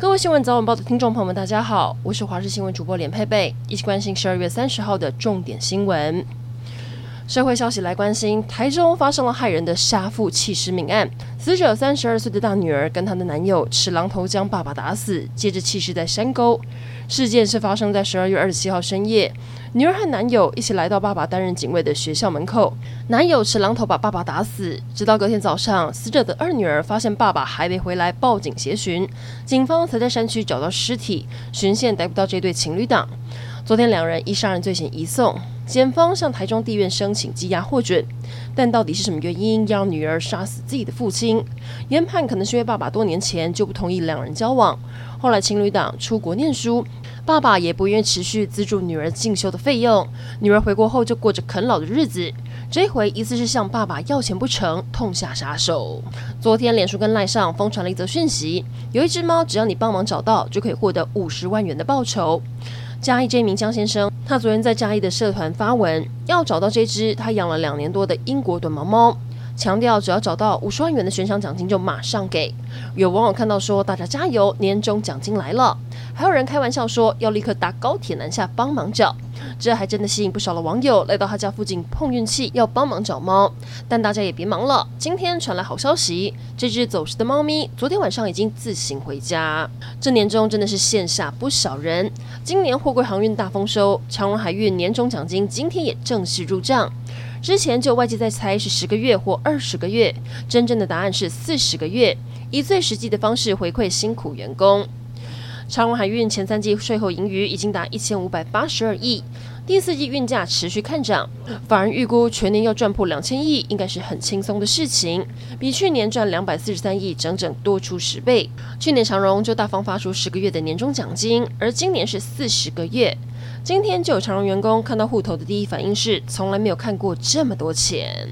各位新闻早晚报的听众朋友们，大家好，我是华视新闻主播连佩佩，一起关心十二月三十号的重点新闻。社会消息来关心，台中发生了骇人的杀父弃尸命案，死者三十二岁的大女儿跟她的男友持榔头将爸爸打死，接着弃尸在山沟。事件是发生在十二月二十七号深夜，女儿和男友一起来到爸爸担任警卫的学校门口，男友持榔头把爸爸打死，直到隔天早上，死者的二女儿发现爸爸还没回来，报警协寻，警方才在山区找到尸体，循线逮捕到这对情侣档。昨天两人依杀人罪嫌移送。检方向台中地院申请羁押获准，但到底是什么原因要让女儿杀死自己的父亲？研判可能是因为爸爸多年前就不同意两人交往，后来情侣档出国念书，爸爸也不愿意持续资助女儿进修的费用，女儿回国后就过着啃老的日子。这回疑似是向爸爸要钱不成，痛下杀手。昨天脸书跟赖上疯传了一则讯息，有一只猫，只要你帮忙找到，就可以获得五十万元的报酬。嘉义这名江先生，他昨天在嘉义的社团发文，要找到这只他养了两年多的英国短毛猫，强调只要找到五十万元的悬赏奖金就马上给。有网友看到说：“大家加油，年终奖金来了！”还有人开玩笑说要立刻搭高铁南下帮忙找。这还真的吸引不少的网友来到他家附近碰运气，要帮忙找猫。但大家也别忙了，今天传来好消息，这只走失的猫咪昨天晚上已经自行回家。这年终真的是羡煞不少人。今年货柜航运大丰收，长荣海运年终奖金今天也正式入账。之前就外界在猜是十个月或二十个月，真正的答案是四十个月，以最实际的方式回馈辛苦员工。长荣海运前三季税后盈余已经达一千五百八十二亿，第四季运价持续看涨，法人预估全年要赚破两千亿，应该是很轻松的事情，比去年赚两百四十三亿整整多出十倍。去年长荣就大方发出十个月的年终奖金，而今年是四十个月。今天就有长荣员工看到户头的第一反应是，从来没有看过这么多钱。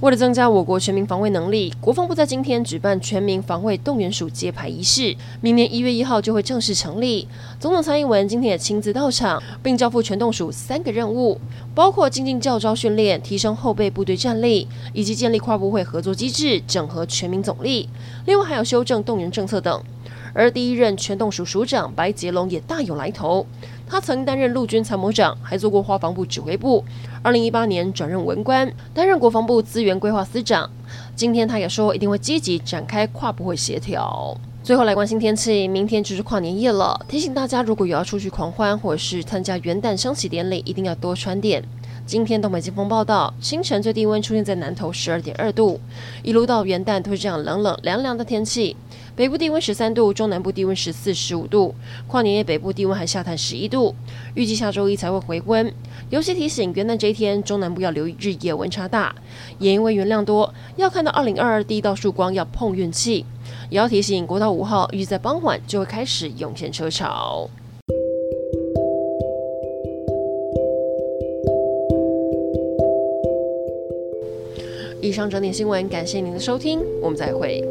为了增加我国全民防卫能力，国防部在今天举办全民防卫动员署揭牌仪式，明年一月一号就会正式成立。总统蔡英文今天也亲自到场，并交付全动署三个任务，包括精进教招训练、提升后备部队战力，以及建立跨部会合作机制、整合全民总力。另外还有修正动员政策等。而第一任全动署署长白杰龙也大有来头，他曾担任陆军参谋长，还做过花防部指挥部。二零一八年转任文官，担任国防部资源规划司长。今天他也说一定会积极展开跨部会协调。最后来关心天气，明天就是跨年夜了，提醒大家如果有要出去狂欢或者是参加元旦升旗典礼，一定要多穿点。今天东北季风报道，清晨最低温出现在南投十二点二度，一路到元旦都是这样冷冷凉凉的天气。北部低温十三度，中南部低温十四、十五度，跨年夜北部低温还下探十一度。预计下周一才会回温。尤其提醒元旦这一天，中南部要留意日夜温差大，也因为云量多，要看到二零二二第一道曙光要碰运气。也要提醒国道五号，预计在傍晚就会开始涌现车潮。以上整点新闻，感谢您的收听，我们再会。